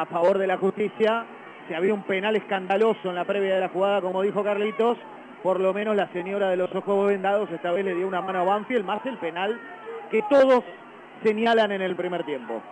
a favor de la justicia. Si había un penal escandaloso en la previa de la jugada, como dijo Carlitos, por lo menos la señora de los ojos vendados esta vez le dio una mano a Banfield, más el penal que todos señalan en el primer tiempo.